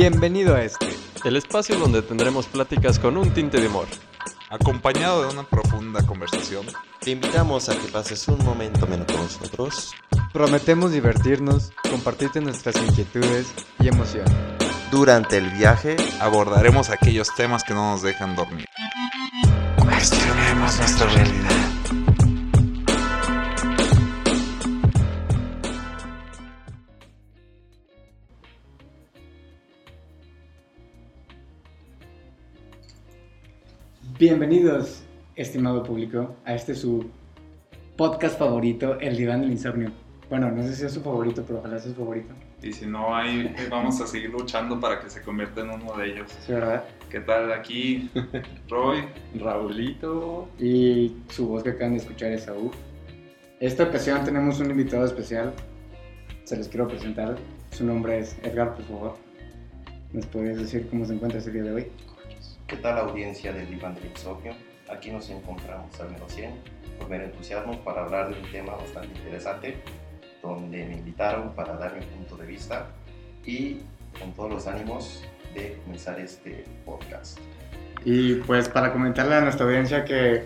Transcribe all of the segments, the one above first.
Bienvenido a este. El espacio donde tendremos pláticas con un tinte de humor. Acompañado de una profunda conversación. Te invitamos a que pases un momento menos con nosotros. Prometemos divertirnos, compartirte nuestras inquietudes y emociones. Durante el viaje Abordaremos aquellos temas que no nos dejan dormir. cuestionemos nuestra realidad. Bienvenidos, estimado público, a este su podcast favorito, El Diván del Insomnio. Bueno, no sé si es su favorito, pero ojalá sea su favorito. Y si no, ahí vamos a seguir luchando para que se convierta en uno de ellos. Sí, ¿verdad? ¿Qué tal aquí, Roy? Raulito. Y su voz que acaban de escuchar es Saúl. Esta ocasión tenemos un invitado especial. Se los quiero presentar. Su nombre es Edgar, por favor. ¿Nos puedes decir cómo se encuentra ese día de hoy? ¿Qué tal audiencia del Diván del Insomnio? Aquí nos encontramos al menos 100 con mero entusiasmo para hablar de un tema bastante interesante donde me invitaron para dar mi punto de vista y con todos los ánimos de comenzar este podcast. Y pues para comentarle a nuestra audiencia que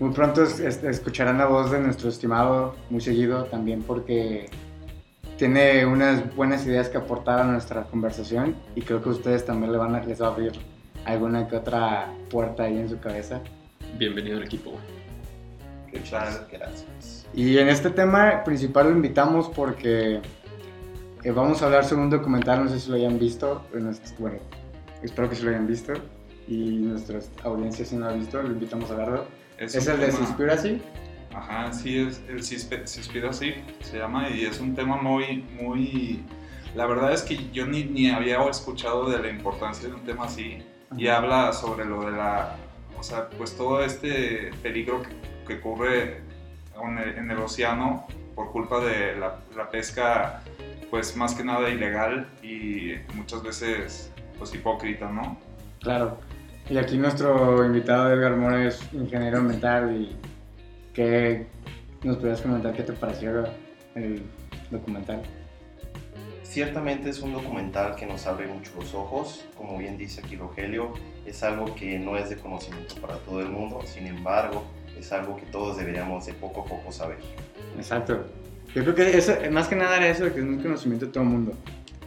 muy pronto es- es- escucharán la voz de nuestro estimado muy seguido también porque tiene unas buenas ideas que aportar a nuestra conversación y creo que ustedes también le van a- les va a abrir alguna que otra puerta ahí en su cabeza. Bienvenido al equipo. Muchas gracias. Y en este tema principal lo invitamos porque eh, vamos a hablar sobre un documental, no sé si lo hayan visto, bueno, espero que sí lo hayan visto y nuestra audiencia si no lo ha visto, lo invitamos a verlo. Es, el de tema- Conspiracy. Ajá, sí, es el Conspiracy se llama y es un tema muy, muy... La verdad es que yo ni, ni había escuchado de la importancia de un tema así y habla sobre lo de la... O sea, pues todo este peligro que, que ocurre en el, en el océano por culpa de la, la pesca, pues más que nada ilegal y muchas veces pues hipócrita, ¿no? Claro. Y aquí nuestro invitado Edgar Mora es ingeniero ambiental y que nos podrías comentar qué te pareció el documental. Ciertamente es un documental que nos abre mucho los ojos, como bien dice aquí Rogelio, es algo que no es de conocimiento para todo el mundo, sin embargo, es algo que todos deberíamos de poco a poco saber. Exacto. Yo creo que eso, más que nada era eso, de que es un conocimiento de todo el mundo.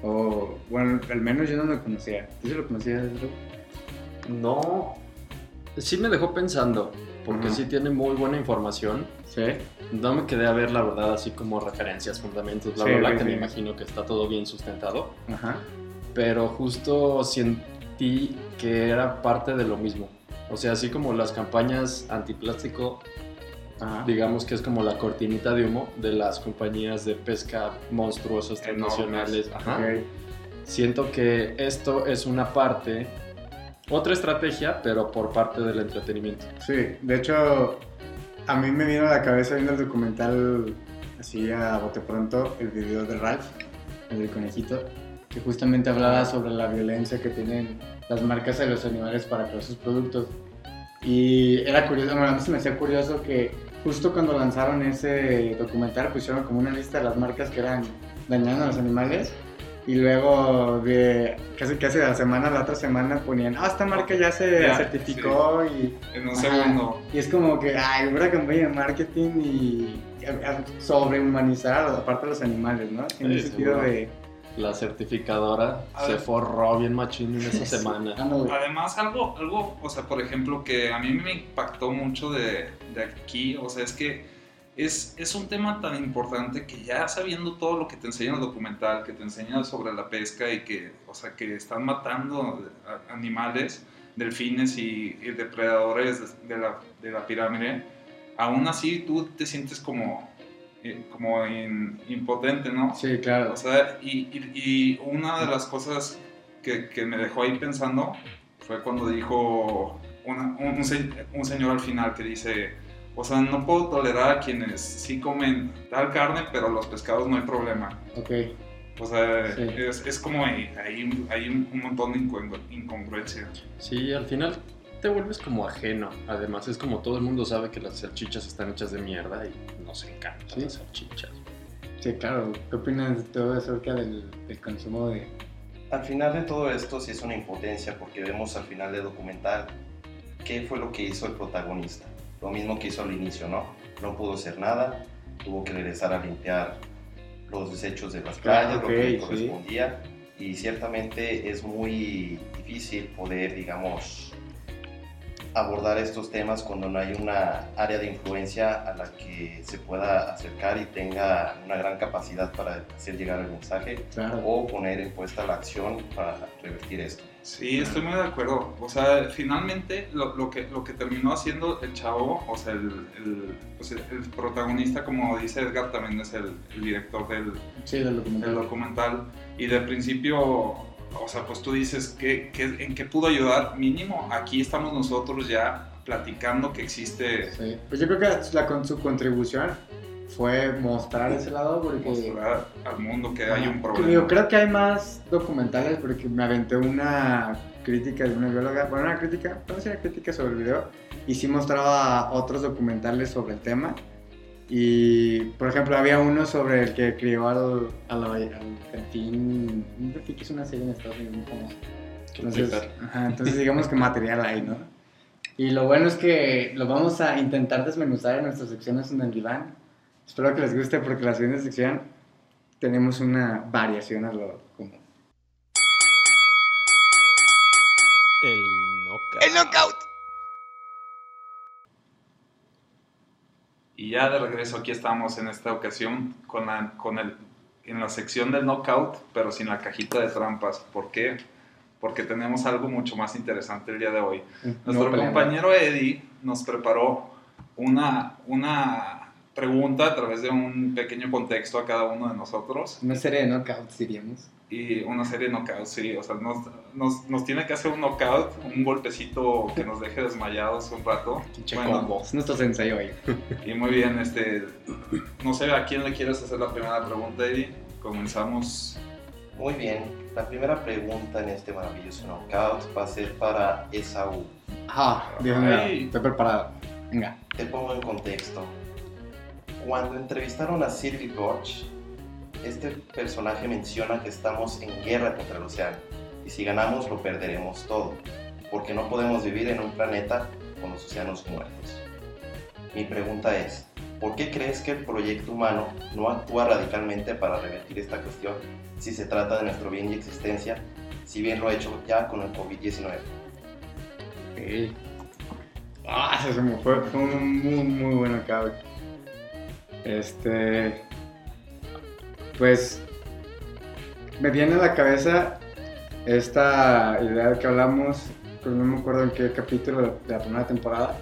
O, bueno, al menos yo no lo conocía. ¿Tú sí lo conocías? No. Sí me dejó pensando, porque Ajá. sí tiene muy buena información. Sí. No me quedé a ver, la verdad, así como referencias, fundamentos, bla, Sí, bla, bla, sí, que me sí. imagino que está todo bien sustentado. Ajá. Pero justo sentí que era parte de lo mismo. O sea, así como las campañas antiplástico, Ajá. digamos que es como la cortinita de humo de las compañías de pesca monstruosas Enormes. transnacionales. Ajá. Ok. Siento que esto es una parte, otra estrategia, pero por parte del entretenimiento. Sí, de hecho, a mí me vino a la cabeza viendo el documental así a bote pronto, el video de Ralph, el del conejito, que justamente hablaba sobre la violencia que tienen las marcas de los animales para crear sus productos. Y era curioso, bueno, a mí se me hacía curioso que justo cuando lanzaron ese documental pusieron como una lista de las marcas que eran dañando a los animales. Y luego de casi casi de la semana a la otra semana ponían, ah, esta marca ya se Ya, certificó y En un segundo. y es como que, ay, una campaña de marketing y sobrehumanizar a la parte de los animales, ¿no? En Sí, el sentido seguro. de... La certificadora A se ver. forró bien machín en esa semana. Además, algo, algo, o sea, por ejemplo, que a mí me impactó mucho de, de aquí, o sea, es que es, es un tema tan importante que ya sabiendo todo lo que te enseña el documental, que te enseña sobre la pesca y que, o sea, que están matando animales, delfines y, y depredadores de, la, de la pirámide, aún así tú te sientes como, eh, como in- impotente, ¿no? Sí, claro. O sea, y, y- y una de las cosas que, que me dejó ahí pensando fue cuando dijo una- un, un señor al final que dice, o sea, no puedo tolerar a quienes sí comen tal carne, pero los pescados no hay problema. Ok. O sea, Sí. es, es como hay, hay, hay un, un montón de incongru- incongruencia. Sí, al final te vuelves como ajeno. Además, es como todo el mundo sabe que las salchichas están hechas de mierda y nos encantan Sí. las salchichas. Sí, claro. ¿Qué opinas de todo acerca del, del consumo de... Al final de todo esto sí es una impotencia porque vemos al final del documental qué fue lo que hizo el protagonista. Lo mismo que hizo al inicio, ¿no? No pudo hacer nada, tuvo que regresar a limpiar los desechos de las playas, lo que le sí. correspondía. Y ciertamente es muy difícil poder, digamos, abordar estos temas cuando no hay una área de influencia a la que se pueda acercar y tenga una gran capacidad para hacer llegar el mensaje Claro. o poner en puesta la acción para revertir esto. Sí, estoy muy de acuerdo. O sea, finalmente lo, lo que, lo que terminó haciendo el chavo, o sea, el, el, pues, el- el protagonista, como dice Edgar, también es el, el director del, Sí, del del documental. documental. Y de principio, o sea, pues tú dices, ¿qué, qué, en qué pudo ayudar? Mínimo, aquí estamos nosotros ya platicando que existe Sí. Pues yo creo que la, con su contribución fue mostrar ese lado porque... mostrar al mundo que hay un problema. Yo creo que hay más documentales porque me aventé una crítica de una bióloga, bueno, una crítica, no sé, una crítica sobre el video, y sí mostraba otros documentales sobre el tema. Y, por ejemplo, había uno sobre el que crió al, al, al delfín, un que es una serie en Estados Unidos muy famosa. Entonces, ajá, entonces digamos que material hay, ¿no? Y lo bueno es que lo vamos a intentar desmenuzar en nuestras secciones en el diván. Espero que les guste porque la siguiente sección tenemos una variación a lo común. El knockout. Y ya de regreso aquí estamos en esta ocasión con la, con el, en la sección del knockout, pero sin la cajita de trampas. ¿Por qué? Porque tenemos algo mucho más interesante el día de hoy. Nuestro No compañero Eddie nos preparó una, una pregunta a través de un pequeño contexto a cada uno de nosotros Una serie de knockouts, diríamos. Y una serie de knockouts, sí, o sea, nos, nos, nos tiene que hacer un knockout, un golpecito que nos deje desmayados un rato. Bueno. Es nuestro sensei hoy. y muy bien, este, no sé a quién le quieres hacer la primera pregunta, Eddie. Comenzamos. Muy bien, la primera pregunta en este maravilloso knockout va a ser para Esaú. Ah, Dios mío, Ay. estoy preparado. Venga. Te pongo en contexto. Cuando entrevistaron a Sylvie Gorge, este personaje menciona que estamos en guerra contra el océano y si ganamos lo perderemos todo, porque no podemos vivir en un planeta con los océanos muertos. Mi pregunta es, ¿por qué crees que el proyecto humano no actúa radicalmente para revertir esta cuestión si se trata de nuestro bien y existencia, si bien lo ha hecho ya con el COVID-19? Ok. Ah, se me fue, fue un muy, muy buen knockout. Este. Pues. Me viene a la cabeza esta idea de que hablamos, pero no me acuerdo en qué capítulo de la primera temporada,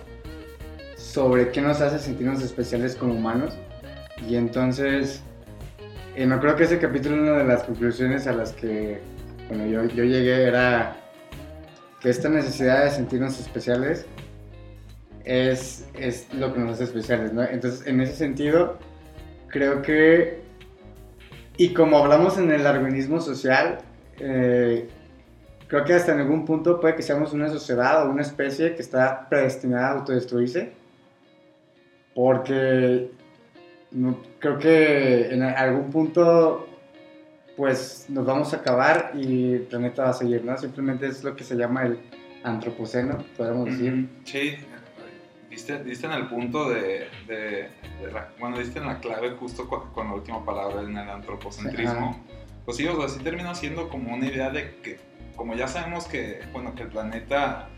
sobre qué nos hace sentirnos especiales como humanos. Y entonces, eh, me acuerdo que ese capítulo, una de las conclusiones a las que bueno, yo, yo llegué era que esta necesidad de sentirnos especiales es, es lo que nos hace especiales, ¿no? Entonces, en ese sentido, creo que, y como hablamos en el darwinismo social, eh, creo que hasta en algún punto puede que seamos una sociedad o una especie que está predestinada a autodestruirse, porque creo que en algún punto pues nos vamos a acabar y el planeta va a seguir, ¿no? Simplemente es lo que se llama el antropoceno, podríamos decir. Sí, diste, diste en el punto de, de- de la, bueno, diste en la clave justo con, con la última palabra en el antropocentrismo. Ajá. Pues sí, o sea, sí termina siendo como una idea de que, como ya sabemos que, bueno, que el planeta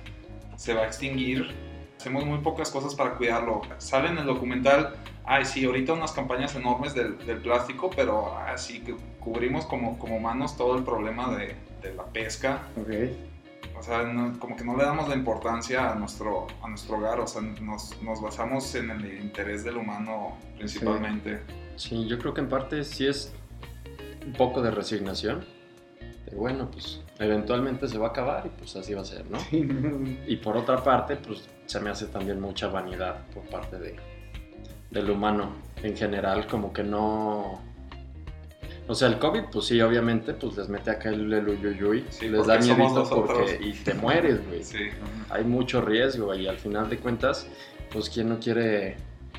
se va a extinguir, hacemos muy pocas cosas para cuidarlo. Sale en el documental, ay, sí, ahorita unas campañas enormes del, del plástico, pero así que cubrimos como, como humanos todo el problema de, de la pesca. Ok. O sea, no- como que no le damos la importancia a nuestro, a nuestro hogar, o sea, nos, nos basamos en el interés del humano principalmente. Sí, yo creo que en parte sí es un poco de resignación. De bueno, pues eventualmente se va a acabar y pues así va a ser, ¿no? Y por otra parte, pues se me hace también mucha vanidad por parte de, del humano en general, como que no... O sea, el COVID, pues sí, obviamente, pues les mete acá el, el uyuyuy, Sí, les da miedo porque... Y te mueres, güey. Sí. Hay mucho riesgo y al final de cuentas, pues quién no quiere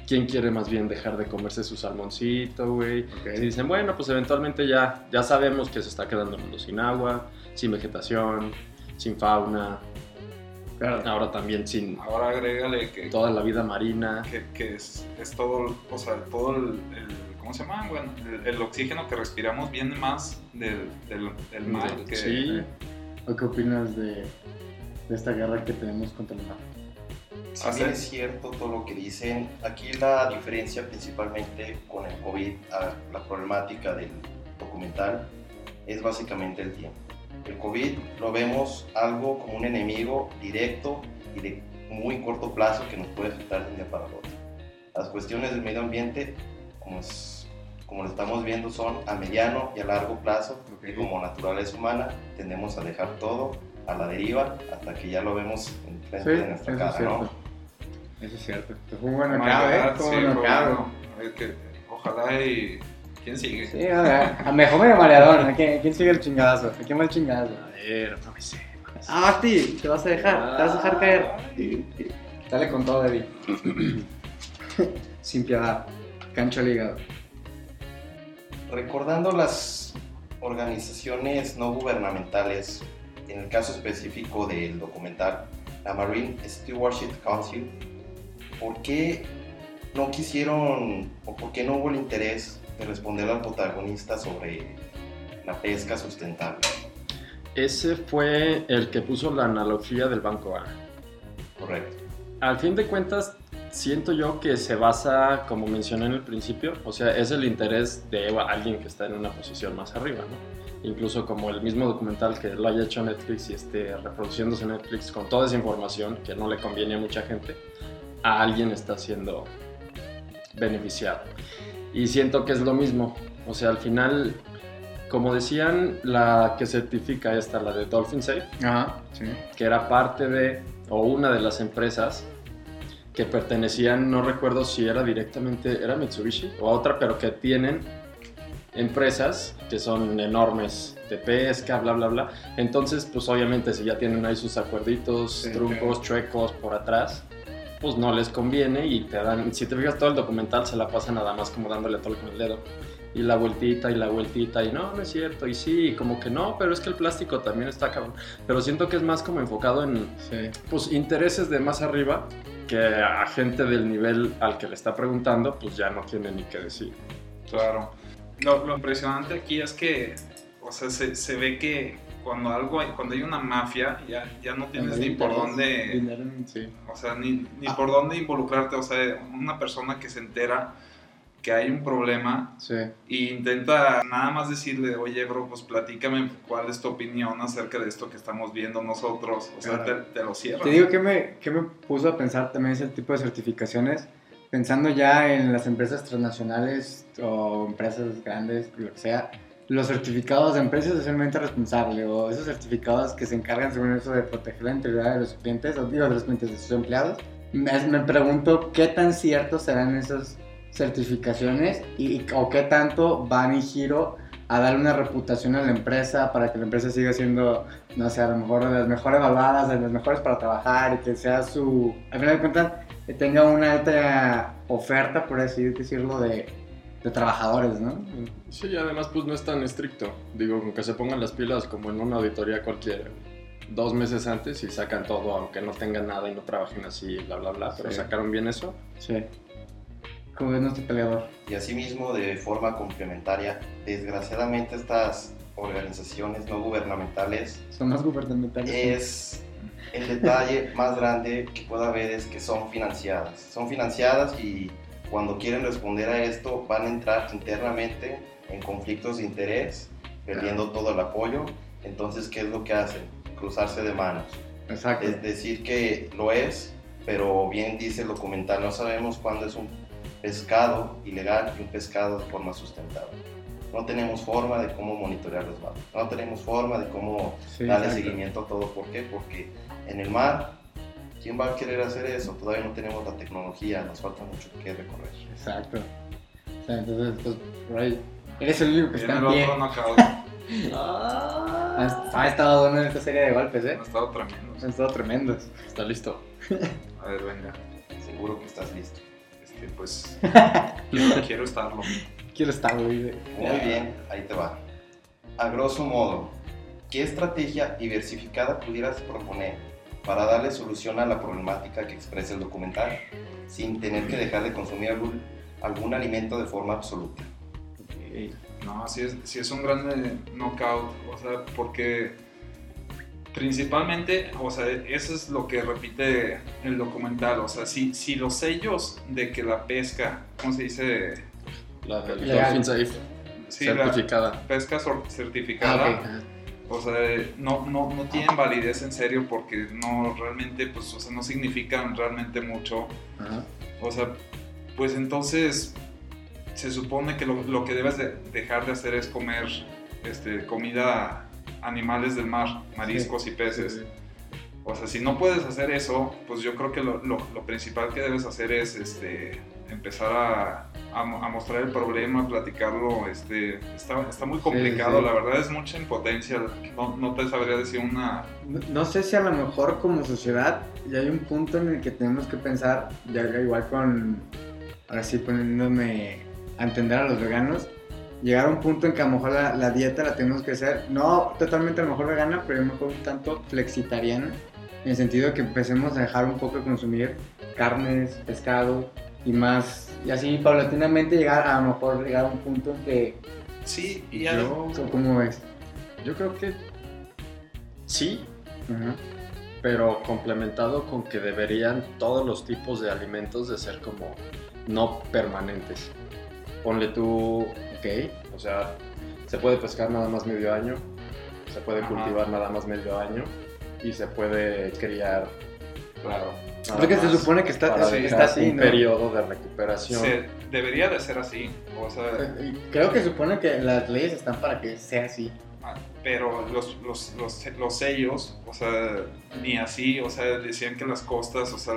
quién quiere más bien dejar de comerse su salmoncito, güey. Si dicen, bueno, pues eventualmente ya, ya sabemos que se está quedando el mundo sin agua, sin vegetación, sin fauna. Ahora también sin Ahora agrégale que, toda la vida marina. que, que es, es todo, o sea, todo el, el- ¿cómo se llama? Bueno, el, el oxígeno que respiramos viene más del, del, del mar que... Sí, ¿O qué opinas de, de esta guerra que tenemos contra el mar? Si Hace- bien es cierto todo lo que dicen, aquí la diferencia principalmente con el COVID, a la problemática del documental, es básicamente el tiempo. El COVID lo vemos algo como un enemigo directo y de muy corto plazo que nos puede afectar de un día para otro. Las cuestiones del medio ambiente, como, es- como lo estamos viendo, son a mediano y a largo plazo y como naturaleza humana tendemos a dejar todo a la deriva hasta que ya lo vemos en frente de nuestra eso es cara, ¿no? Eso es cierto. Te fue un buen knockout, ¿eh? Sí, un. Es que, ojalá y... ¿Quién sigue? Sí, a, a mejor medio mareadón. ¿A quién, quién sigue el chingadazo? ¿A quién va el chingadazo? a ver, no me sé. Ah, Basti, te vas a dejar, te vas a dejar caer. Dale con todo, Eddie. Sin piedad. Cancho al hígado. Recordando las organizaciones no gubernamentales, en el caso específico del documental, la Marine Stewardship Council, ¿por qué no quisieron o por qué no hubo el interés de responder al protagonista sobre la pesca sustentable? Ese fue el que puso la analogía del banco A. Correcto. Al fin de cuentas, siento yo que se basa, como mencioné en el principio, o sea, es el interés de alguien que está en una posición más arriba, ¿no? Incluso como el mismo documental que lo haya hecho Netflix y esté reproduciéndose en Netflix con toda esa información que no le conviene a mucha gente, a alguien está siendo beneficiado. Y siento que es lo mismo, o sea, al final, como decían, la que certifica esta, la de Dolphin Safe, Ajá, sí. que era parte de, o una de las empresas que pertenecían, no recuerdo si era directamente, era Mitsubishi o otra, pero que tienen empresas que son enormes de pesca, bla, bla, bla. Entonces, pues obviamente si ya tienen ahí sus acuerditos, Sí, trucos, chuecos por atrás, pues no les conviene y te dan, si te fijas todo el documental se la pasa nada más como dándole todo con el dedo. Y la vueltita y la vueltita y no, no es cierto, y sí, y como que no, pero es que el plástico también está cabrón. Pero siento que es más como enfocado en, Sí. pues, intereses de más arriba que a gente del nivel al que le está preguntando, pues ya no tiene ni qué decir. Claro. Lo, lo impresionante aquí es que, o sea, se, se ve que cuando algo hay, cuando hay una mafia, ya, ya no tienes ni por dónde, Dinero en- sí. o sea, ni, ni Ah. por dónde involucrarte. O sea, una persona que se entera que hay un problema Sí. e intenta nada más decirle, oye, bro, pues platícame cuál es tu opinión acerca de esto que estamos viendo nosotros. O sea, te, Claro. te lo cierran. Te digo que me, que me puso a pensar también ese tipo de certificaciones, pensando ya en las empresas transnacionales o empresas grandes, lo que sea, los certificados de empresas socialmente responsable o esos certificados que se encargan según eso de proteger la integridad de los clientes, o digo de los clientes de sus empleados. Me, me pregunto qué tan ciertos serán esas certificaciones y, o qué tanto van en giro a darle una reputación a la empresa para que la empresa siga siendo no sé, a lo mejor de las mejor evaluadas, de las mejores para trabajar y que sea su, al final de cuentas, que tenga una alta oferta, por así decirlo, de, de trabajadores, ¿no? Sí, y además pues no es tan estricto. Digo, con que se pongan las pilas como en una auditoría cualquiera. Dos meses antes y sacan todo, aunque no tengan nada y no trabajen así, bla, bla, bla. Pero Sí. sacaron bien eso. Sí. Como es nuestro peleador. Y asimismo, de forma complementaria, desgraciadamente estas organizaciones no gubernamentales Son más gubernamentales. es el detalle más grande que pueda haber es que son financiadas. Son financiadas y cuando quieren responder a esto van a entrar internamente en conflictos de interés, perdiendo todo el apoyo. Entonces, ¿qué es lo que hacen? Cruzarse de manos. Exacto. Es decir, que lo es, pero bien dice el documental, no sabemos cuándo es un pescado ilegal y un pescado de forma sustentable. No tenemos forma de cómo monitorear los barcos, no tenemos forma de cómo Sí, darle exacto. seguimiento a todo. ¿Por qué? Porque en el mar, ¿quién va a querer hacer eso? Todavía no tenemos la tecnología, nos falta mucho que recorrer. Exacto. O sea, entonces, pues, por ahí, eres el único que está en el pie. otro knockout. Ha, estado bueno en esta serie de golpes, ¿eh? Ha estado tremendo. Han estado tremendos. Está listo. A ver, venga. Seguro que estás listo. Este, pues quiero, estarlo. Quiero estarlo. Muy bien, ahí te va. A grosso modo, ¿qué estrategia diversificada pudieras proponer para darle solución a la problemática que expresa el documental sin tener que dejar de consumir algún, algún alimento de forma absoluta? No, sí es, sí es un gran knockout, o sea, porque principalmente, o sea, eso es lo que repite el documental, o sea, si, si los sellos de que la pesca, ¿cómo se dice? La Dolphin Safe. certificada. pesca certificada. Ah, o sea, no, no, no tienen validez en serio porque no realmente, pues, o sea, no significan realmente mucho. O sea, pues entonces se supone que lo, lo, que debes de dejar de hacer es comer este, comida, animales del mar, mariscos y peces. O sea, si no puedes hacer eso, pues yo creo que lo, lo, principal que debes hacer es este, empezar a, a, mostrar el problema, platicarlo. Este, está, está muy complicado, la verdad es mucha impotencia. No, no te sabría decir una... No, no, sé si a lo mejor como sociedad ya hay un punto en el que tenemos que pensar, ya igual con, ahora sí poniéndome a entender a los veganos, llegar a un punto en que a lo mejor la, dieta la tenemos que hacer, no totalmente a lo mejor vegana, pero a lo mejor un tanto flexitariana, en el sentido de que empecemos a dejar un poco de consumir carnes, pescado y más, y así paulatinamente llegar a lo mejor llegar a un punto en que... Sí, y yo, ¿Cómo ves? Yo creo que sí, pero complementado con que deberían todos los tipos de alimentos de ser como no permanentes. Ponle tú, ok, o sea, se puede pescar nada más medio año, se puede cultivar nada más medio año y se puede criar, claro. Porque se supone que está, está así, un periodo de recuperación. debería de ser así. O sea, Creo que se supone que las leyes están para que sea así. Ah, pero los, los, los, los, sellos, o sea, ni así, o sea, decían que las costas, o sea,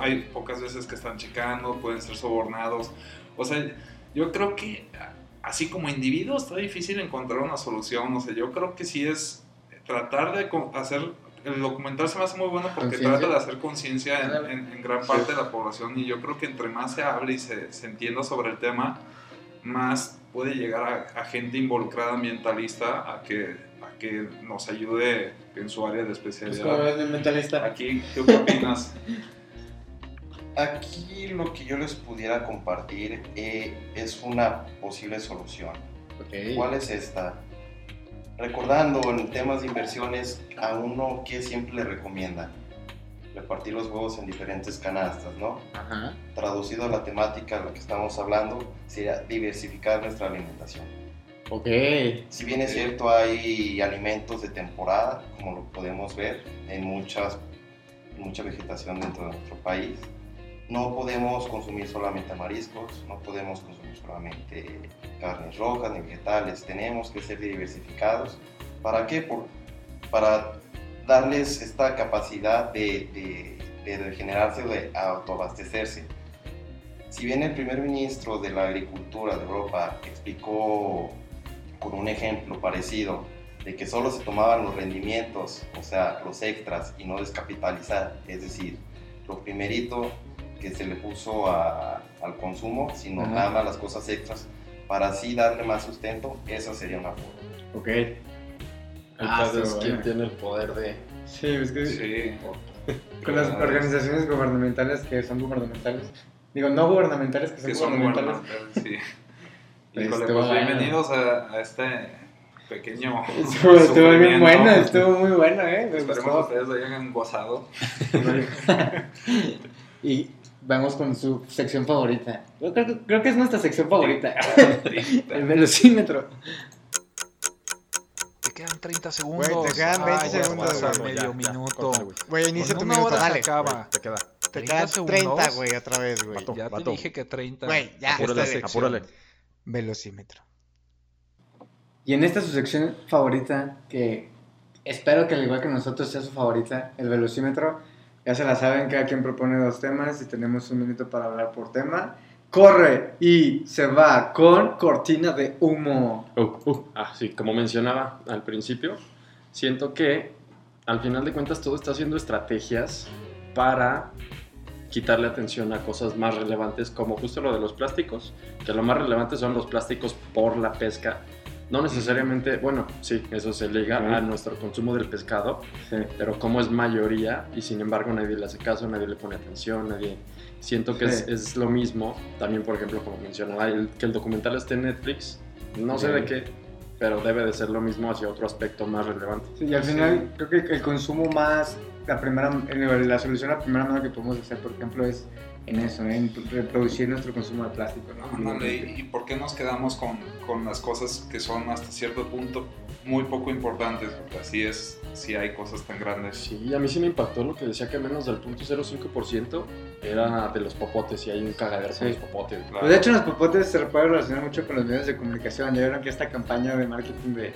hay pocas veces que están checando, pueden ser sobornados. O sea, yo creo que así como individuo está difícil encontrar una solución. O sea, yo creo que sí es tratar de hacer. El documental se me hace muy bueno porque trata de hacer conciencia en, gran parte de la población y yo creo que entre más se hable y se, se entienda sobre el tema, más puede llegar a, gente involucrada ambientalista a que, a que nos ayude en su área de especialidad. ambientalista? Aquí, ¿qué opinas? Aquí lo que yo les pudiera compartir eh, es una posible solución. ¿Cuál es esta? Recordando en temas de inversiones, a uno que siempre le recomienda repartir los huevos en diferentes canastas, ¿no? Traducido a la temática a la que estamos hablando, sería diversificar nuestra alimentación. Ok. Si bien es cierto, hay alimentos de temporada, como lo podemos ver en muchas, mucha vegetación dentro de nuestro país no podemos consumir solamente mariscos, no podemos consumir solamente carnes rojas ni vegetales, tenemos que ser diversificados. ¿Para qué? Por, para darles esta capacidad de, de, regenerarse, de autoabastecerse. Si bien el primer ministro de la Agricultura de Europa explicó con un ejemplo parecido de que solo se tomaban los rendimientos, o sea, los extras y no descapitalizar, es decir, lo primerito que se le puso al consumo, sino nada más las cosas extras para así darle más sustento, esa sería una forma. Ok. Entonces, ah, ¿quién tiene el poder de...? Sí, es que... Sí. Con las organizaciones gubernamentales que son gubernamentales. Digo, no gubernamentales que son, gubernamentales. sí. Híjole, pues bienvenidos a, a este pequeño. Estuvo, estuvo bien bueno, estuvo muy bueno, ¿eh? Esperemos que ustedes lo hayan gozado. y vamos con su sección favorita. Creo, que es nuestra sección favorita. el velocímetro. Te quedan 30 segundos. Güey, te quedan 20 segundos. medio minuto. Güey, inicia tu minuto, dale. acaba. te queda. Te quedan 30, güey, otra vez, güey. Ya te dije que 30. Güey, ya. Apúrale, apúrale. Velocímetro. Y en esta su sección favorita, que espero que al igual que nosotros sea su favorita, el velocímetro, ya se la saben, cada quien propone dos temas y tenemos un minuto para hablar por tema. Corre y se va con cortina de humo. Uh, uh. Ah, sí, como mencionaba al principio, siento que al final de cuentas todo está haciendo estrategias para quitarle atención a cosas más relevantes, como justo lo de los plásticos, que lo más relevante son los plásticos por la pesca. No necesariamente, bueno, sí, eso se liga a nuestro consumo del pescado, Sí. pero como es mayoría y sin embargo nadie le hace caso, nadie le pone atención, nadie... Siento que Sí. es, es lo mismo, también por ejemplo como mencionaba, el- que el documental esté en Netflix, no sé Sí. de qué, pero debe de ser lo mismo hacia otro aspecto más relevante. Sí, y al final creo que el consumo más, la primera, la solución a la primera mano que podemos hacer, por ejemplo, es en eso, en reproducir nuestro consumo de plástico. ¿no? Ándale, ¿y y por qué nos quedamos con, con las cosas que son hasta cierto punto muy poco importantes? Porque así es, si hay cosas tan grandes. Sí, a mí sí me impactó lo que decía que menos del 0.05% era de los popotes y hay un cagadero Sí. con los popotes. Claro. Pues de hecho, los popotes se puede relacionar mucho con los medios de comunicación. Ya vieron que esta campaña de marketing de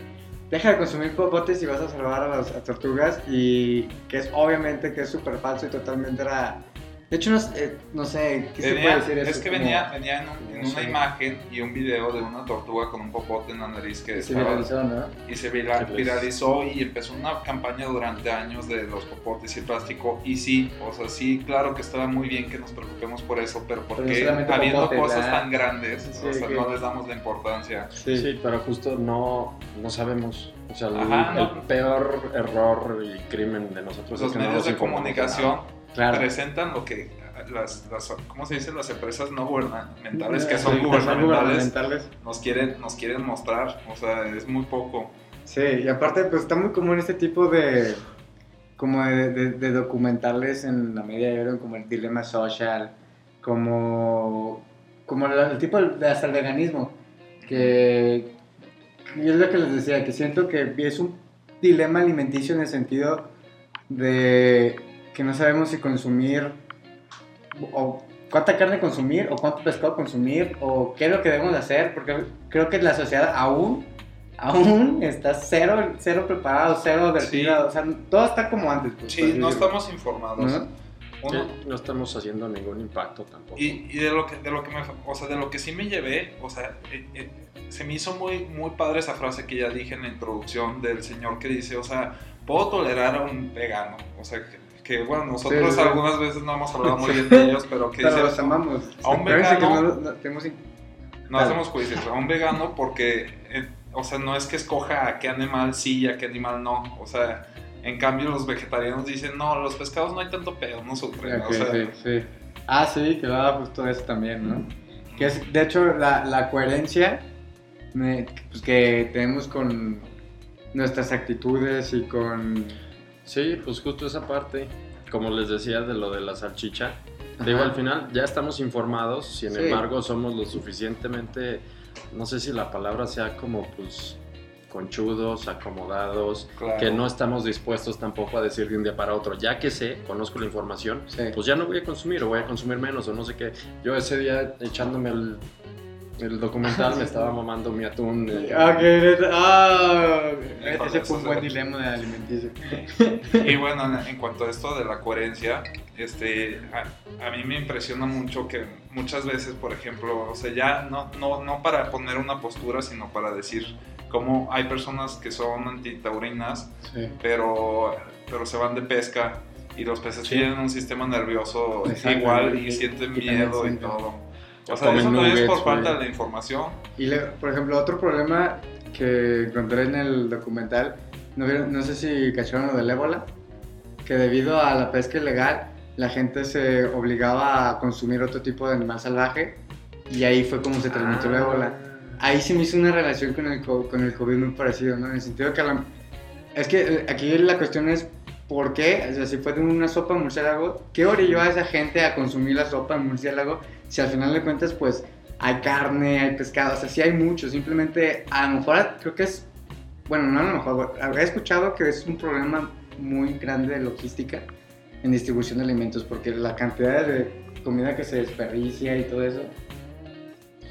deja de consumir popotes y vas a salvar a las a tortugas y que es obviamente que es súper falso y totalmente era... De hecho, no, sé- no sé, ¿qué se Venía- puede decir eso? es que Como- venía, venía en, un- en no una imagen y un video de una tortuga con un popote en la nariz que Se estaba- viralizó, ¿no? y se viralizó y empezó una campaña durante años de los popotes y el plástico y sí, o sea, sí, claro que estaba muy bien que nos preocupemos por eso, pero porque habiendo popotes, cosas ¿verdad? tan grandes, Sí, o sea, que- no les damos la importancia. Sí. pero justo no, no sabemos. O sea, el, Ajá, el no. peor error y crimen de nosotros Los es que no medios nos de comunicación Claro. presentan lo que las, las, ¿cómo se dice? Las empresas no gubernamentales que son gubernamentales gubernamentales. nos quieren, nos quieren mostrar, o sea, es muy poco. Sí, y aparte pues está muy común este tipo de como de, de- de documentales en la media de como el dilema social, como como la- el tipo de hasta el veganismo, que y es lo que les decía, que siento que es un dilema alimenticio en el sentido de que no sabemos si consumir o cuánta carne consumir o cuánto pescado consumir o qué es lo que debemos de hacer, porque creo que la sociedad aún aún está cero, cero preparado, cero advertida, o sea, todo está como antes. pues, Sí, no estamos informados. ¿No? Uno- Sí, no estamos haciendo ningún impacto tampoco. Y, y de lo que de lo que me o sea de lo que sí me llevé o sea eh, eh, se me hizo muy muy padre esa frase que ya dije en la introducción del señor que dice o sea puedo tolerar a un vegano o sea que, que, bueno nosotros Sí, algunas veces no hemos hablado muy bien de ellos pero que Pero dice los amamos. a un Acuérdense que vegano- no- no- tenemos no hacemos juicios a un vegano porque eh, o sea no es que escoja a qué animal sí y a qué animal no o sea en cambio los vegetarianos dicen no los pescados no hay tanto pedo no sufren Ok, o sea, sí, sí. Ah, sí, que va justo eso también, ¿no? Que es, de hecho, la, la coherencia me- pues, que tenemos con nuestras actitudes y con... Sí, pues justo esa parte, como les decía de lo de la salchicha, digo, Ajá. al final ya estamos informados, sin Sí. embargo somos lo suficientemente, no sé si la palabra sea como pues conchudos, acomodados, claro. que no estamos dispuestos tampoco a decir de un día para otro, ya que sé, conozco la información, Sí. pues ya no voy a consumir o voy a consumir menos o no sé qué. Yo ese día echándome el, el documental me estaba mamando mi atún. eh, Ah, que ah, ese fue un buen de- dilema de alimenticio. Y bueno, en, cuanto a esto de la coherencia, este, a, a mí me impresiona mucho que muchas veces, por ejemplo, o sea, ya no, no, no para poner una postura, sino para decir cómo hay personas que son antitaurinas, Sí. pero, pero se van de pesca y los peces Sí. tienen un sistema nervioso igual y- y sienten miedo y todo. O O sea, comen eso no es por nuggets, falta güey. de información. Y, le- por ejemplo, otro problema que encontré en el documental, no, no sé si cacharon lo del ébola, que debido a la pesca ilegal, la gente se obligaba a consumir otro tipo de animal salvaje y ahí fue como se transmitió el Ah. ébola. Ahí se me hizo una relación con el, co- con el COVID muy parecido, ¿no? En el sentido que la- es que eh, aquí la cuestión es por qué, o sea, si fue de una sopa de murciélago, ¿qué orilló a esa gente a consumir la sopa de murciélago si al final de cuentas pues hay carne, hay pescado, o sea, sí hay mucho, simplemente a lo mejor creo que es, bueno, no a lo mejor, habría escuchado que es un problema muy grande de logística en distribución de alimentos porque la cantidad de comida que se desperdicia y todo eso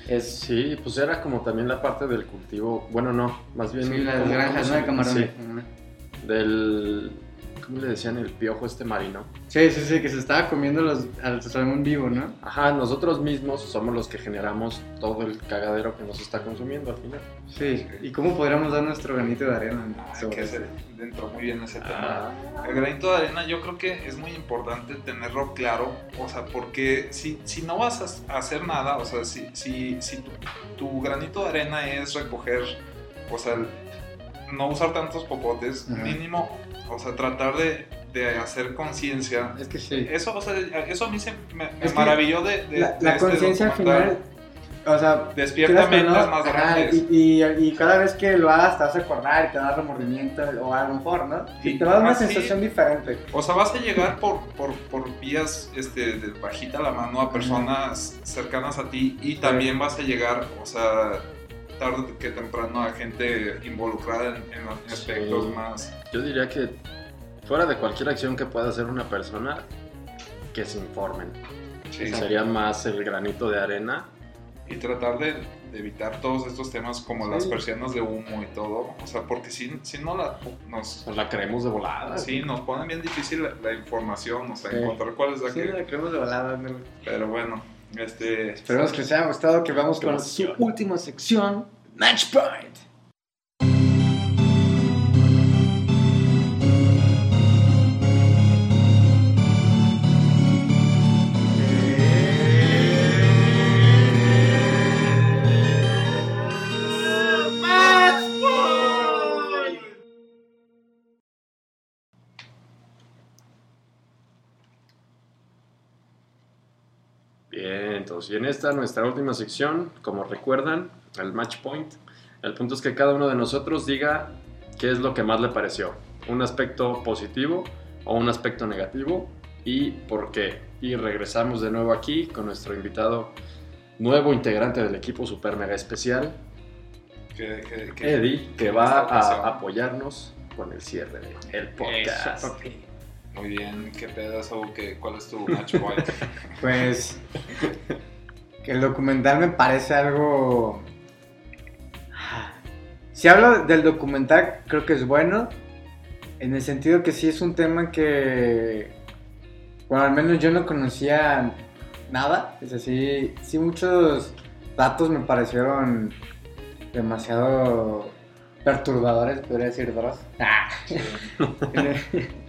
es... Sí, pues era como también la parte del cultivo, bueno, no, más bien... Sí, las como- granjas, ¿cómo ¿no? De camarones. sí, del, ¿cómo le decían? El piojo este marino. Sí, sí, sí, que se estaba comiendo los, al salmón vivo, ¿no? Ajá, nosotros mismos somos los que generamos todo el cagadero que nos está consumiendo al final. Sí, ¿y cómo podríamos dar nuestro granito de arena Ah, sobre que se entró muy bien ese tema. Ah, El granito de arena yo creo que es muy importante tenerlo claro, o sea, porque si, si no vas a hacer nada, o sea, si, si, si tu, tu granito de arena es recoger, o sea, no usar tantos popotes, Ajá. mínimo, o sea, tratar de, de hacer conciencia. Es que sí. Eso, o sea, eso a mí se me, maravilló de, de- La, este conciencia al final, o sea, Despierta mentes no, más ajá, grandes. y, y, y cada vez que lo hagas te vas a acordar y te da remordimiento, o a lo mejor, ¿no? Y te va a dar una sensación diferente. O sea, vas a llegar por, por, por vías este, de bajita la mano a personas cercanas a ti y también vas a llegar, o sea, tarde que temprano a gente involucrada en, en aspectos Sí. más... yo diría que fuera de cualquier acción que pueda hacer una persona, que se informen. Sí, Sería más el granito de arena. y tratar de, de evitar todos estos temas como las Sí. persianas de humo y todo. O sea, porque si, si no la, nos, Pues la creemos de volada. sí, nos pone bien difícil la, la información, o sea, Sí. encontrar cuál es la Sí, que... la creemos de ándale. Pero bueno, este... Esperemos que les haya gustado, que vamos con su última sección, Match Point. Y en esta nuestra última sección, como recuerdan, el match point, el punto es que cada uno de nosotros diga qué es lo que más le pareció, un aspecto positivo o un aspecto negativo y por qué. Y regresamos de nuevo aquí con nuestro invitado nuevo integrante del equipo super mega especial, que- que- que- Eddie, que va a apoyarnos con el cierre del podcast. Eso. Muy bien, ¿qué pedazo? ¿Qué, ¿Cuál es tu match point? Pues que el documental me parece algo... Si hablo del documental, creo que es bueno, en el sentido que sí es un tema que, bueno, al menos yo no conocía nada, es así, sí muchos datos me parecieron demasiado perturbadores, podría decir Dross. Ah.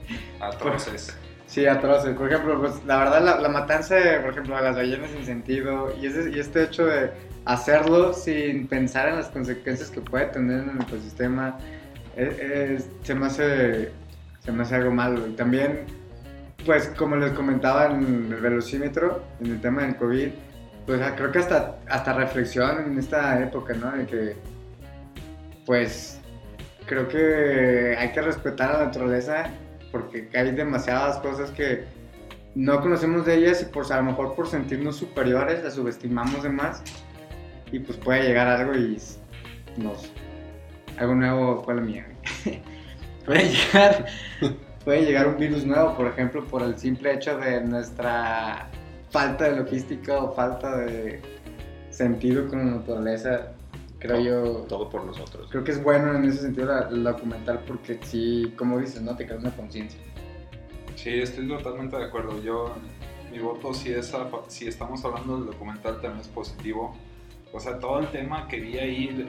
Atroces. Sí, atroces. Por ejemplo, pues la verdad, la, matanza, por ejemplo, de las ballenas sin sentido y, este hecho de hacerlo sin pensar en las consecuencias que puede tener en el ecosistema, es- se, me hace, se me hace algo malo. Y también, pues como les comentaba en el velocímetro, en el tema del COVID, pues ah, creo que hasta, hasta reflexión en esta época, ¿no? De que, pues, creo que hay que respetar a la naturaleza porque hay demasiadas cosas que no conocemos de ellas y pues a lo mejor por sentirnos superiores las subestimamos de más y pues puede llegar algo y nos algo nuevo fue la mía. Puede llegar puede llegar un virus nuevo por ejemplo por el simple hecho de nuestra falta de logística o falta de sentido con la naturaleza creo yo Todo por nosotros. Creo que es bueno en ese sentido la- el documental porque sí, como dices, ¿no? Te crea una conciencia. Sí, estoy totalmente de acuerdo. Yo, mi voto, si, es a- si estamos hablando del documental, también es positivo. O sea, todo el tema que vi ahí,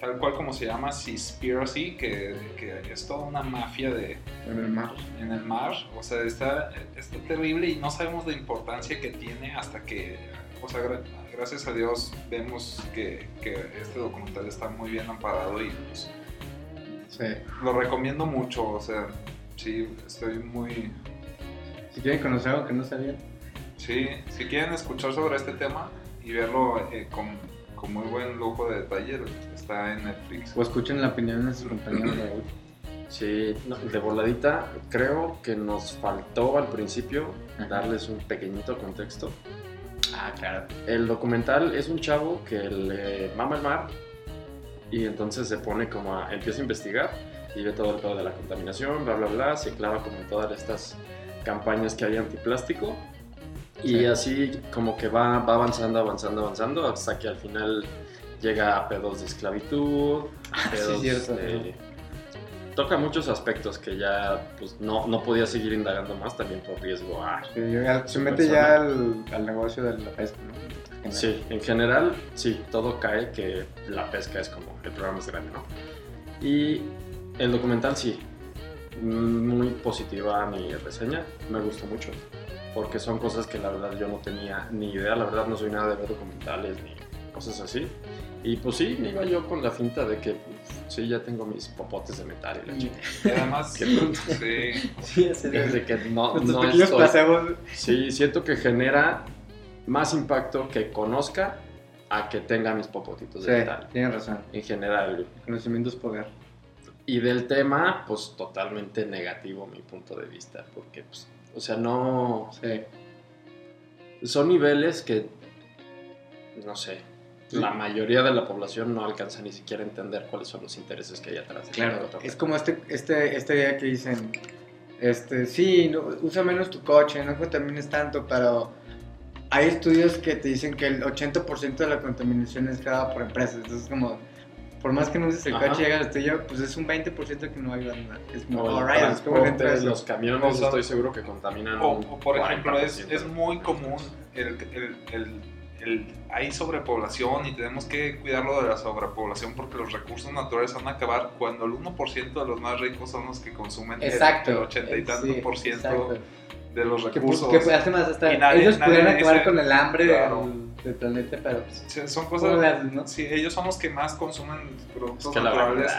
tal cual como se llama, Seaspiracy, que, que es toda una mafia de, En el mar. en el mar. O sea, está, está terrible y no sabemos la importancia que tiene hasta que, o sea, gracias a Dios vemos que, que este documental está muy bien amparado y pues, Sí. lo recomiendo mucho. O sea, sí, estoy muy... Si quieren conocer algo que no sabían. Sí, si quieren escuchar sobre este tema y verlo eh, con, con muy buen lujo de detalle, está en Netflix. O escuchen la opinión de sus compañeros de hoy. Sí, no, de voladita, creo que nos faltó al principio darles un pequeñito contexto. Ah, claro. El documental es un chavo que le mama el mar y entonces se pone como a, empieza a investigar y ve todo el pedo de la contaminación, bla, bla, bla, se clava como en todas estas campañas que hay antiplástico y Sí. así como que va, va avanzando, avanzando, avanzando hasta que al final llega a pedos de esclavitud, sí, pedos cierto, de, toca muchos aspectos que ya pues, no, no podía seguir indagando más también por riesgo a... Sí, se mete ya al, al negocio de la pesca, ¿no? Sí, en general, sí, todo cae que la pesca es como el programa más grande, ¿no? Y el documental sí, muy positiva mi reseña, me gustó mucho, porque son cosas que la verdad yo no tenía ni idea, la verdad no soy nada de ver documentales ni cosas así. Y pues sí, me iba yo con la finta de que sí, ya tengo mis popotes de metal y la chica. Y además, sí, Sí, de- Desde que no, no estoy- placebos. Sí, siento que genera más impacto que conozca a que tenga mis popotitos Sí, de metal. tienes razón. En general. Conocimiento es poder. Y del tema, pues totalmente negativo mi punto de vista. Porque, pues, o sea, no. Sí. Son niveles que. No sé. Sí. La mayoría de la población no alcanza ni siquiera a entender cuáles son los intereses que hay atrás de Claro, es como este, este, esta idea que dicen, este, sí, no, usa menos tu coche, no contamines tanto, pero hay estudios que te dicen que el 80% de la contaminación es creada por empresas, entonces como, por más que no uses el Ajá. coche y hagas tuyo, pues es un 20% que no ayuda a nada. Es como, O el alright, es como los camiones, O sea, estoy seguro que contaminan. O, o, por ejemplo, es, 40%. es muy común el, el, el- el- hay sobrepoblación y tenemos que cuidarlo de la sobrepoblación porque los recursos naturales van a acabar cuando el 1% de los más ricos son los que consumen el- Exacto. el 80 y tanto Sí, por ciento exacto. de los Que, pues, recursos. que hace más hasta Y nadie- ellos pudieran acabar con el hambre Claro. del, del planeta, pero pues, Sí, son ¿cómo cosas... haces, no? Sí, ellos son los que más consumen Es productos que la naturales.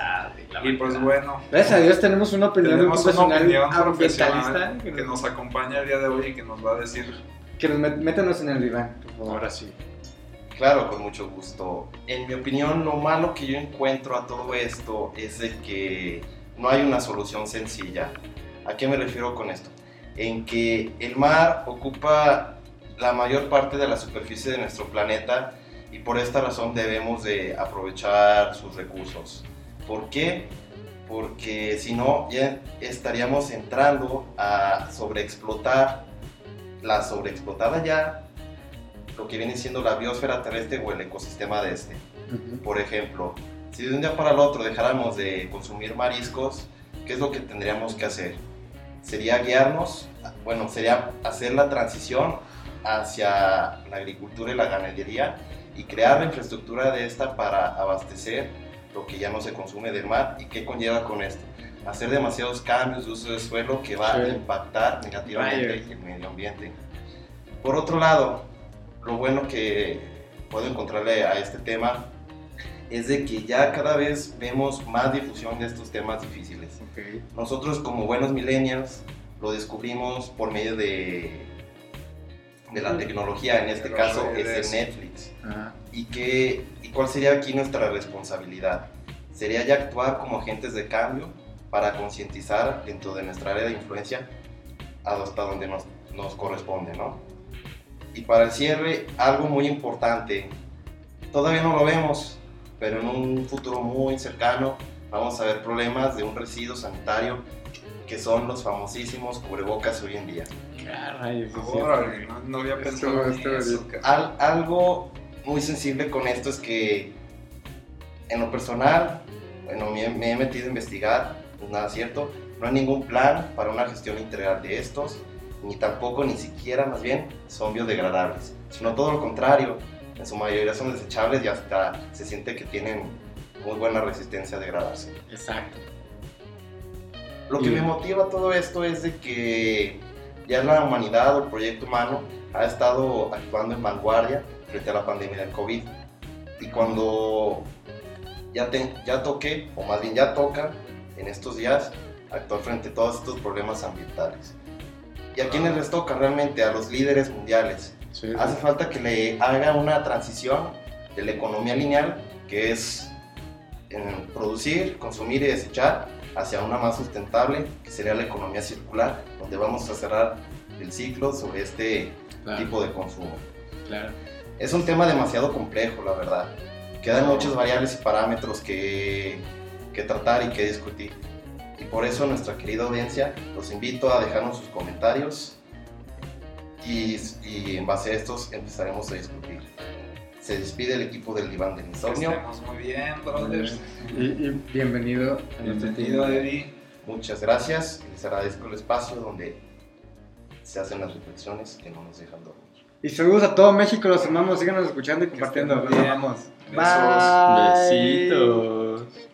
y la Y pues bueno, Gracias a Dios tenemos una opinión tenemos una opinión ambientalista profesional que que nos, nos acompaña el día de hoy y que nos va a decir que nos met- métanos en el diván, por favor. Ahora sí. Claro, con mucho gusto. En mi opinión, lo malo que yo encuentro a todo esto es de que no hay una solución sencilla. ¿A qué me refiero con esto? En que el mar ocupa la mayor parte de la superficie de nuestro planeta y por esta razón debemos de aprovechar sus recursos. ¿Por qué? Porque si no, ya estaríamos entrando a sobreexplotar la sobreexplotada ya lo que viene siendo la biosfera terrestre o el ecosistema de este. Por ejemplo, si de un día para el otro dejáramos de consumir mariscos, ¿qué es lo que tendríamos que hacer? Sería guiarnos, bueno, sería hacer la transición hacia la agricultura y la ganadería y crear la infraestructura de esta para abastecer lo que ya no se consume del mar y qué conlleva con esto. Hacer demasiados cambios de uso de suelo que va a Sí. impactar negativamente el medio ambiente. Por otro lado, lo bueno que puedo encontrarle a este tema es de que ya cada vez vemos más difusión de estos temas difíciles. Ok. Nosotros como buenos millennials lo descubrimos por medio de, de la tecnología, en este caso es el Netflix. Ajá. ¿Y, qué, ¿Y cuál sería aquí nuestra responsabilidad? Sería ya actuar como agentes de cambio para concientizar dentro de nuestra área de influencia hasta donde nos, nos corresponde, ¿no? Y para el cierre, algo muy importante, todavía no lo vemos, pero en un futuro muy cercano vamos a ver problemas de un residuo sanitario que son los famosísimos cubrebocas hoy en día. Caray. Órale, no, no había pensado en estuvo eso. Al- algo muy sensible con esto es que en lo personal, bueno, me, me he metido a investigar, pues nada cierto, no hay ningún plan para una gestión integral de estos, ni tampoco, ni siquiera más bien, son biodegradables, sino todo lo contrario, en su mayoría son desechables y hasta se siente que tienen muy buena resistencia a degradarse. Exacto. Lo que me motiva todo esto es de que ya la humanidad o el proyecto humano ha estado actuando en vanguardia frente a la pandemia del COVID. Y cuando ya, te- ya toque, o más bien ya toca, en estos días, actuar frente a todos estos problemas ambientales. ¿Y a quiénes les toca realmente? A los líderes mundiales. Sí, Hace falta que le haga una transición de la economía lineal, que es en producir, consumir y desechar, hacia una más sustentable, que sería la economía circular, donde vamos a cerrar el ciclo sobre este claro, tipo de consumo. claro. Es un tema demasiado complejo, la verdad. Quedan muchas variables y parámetros que, que tratar y que discutir. Y por eso, nuestra querida audiencia, los invito a dejarnos sus comentarios y, y en base a estos empezaremos a discutir. Se despide el equipo del diván del insomnio. estemos muy bien, brothers. Y, y bienvenido Bienvenido. Eddie. Muchas gracias. Les agradezco el espacio donde se hacen las reflexiones que no nos dejan dormir. Y saludos a todo México, los amamos, síganos escuchando y compartiendo. Los amamos. Besos. Bye. Besitos.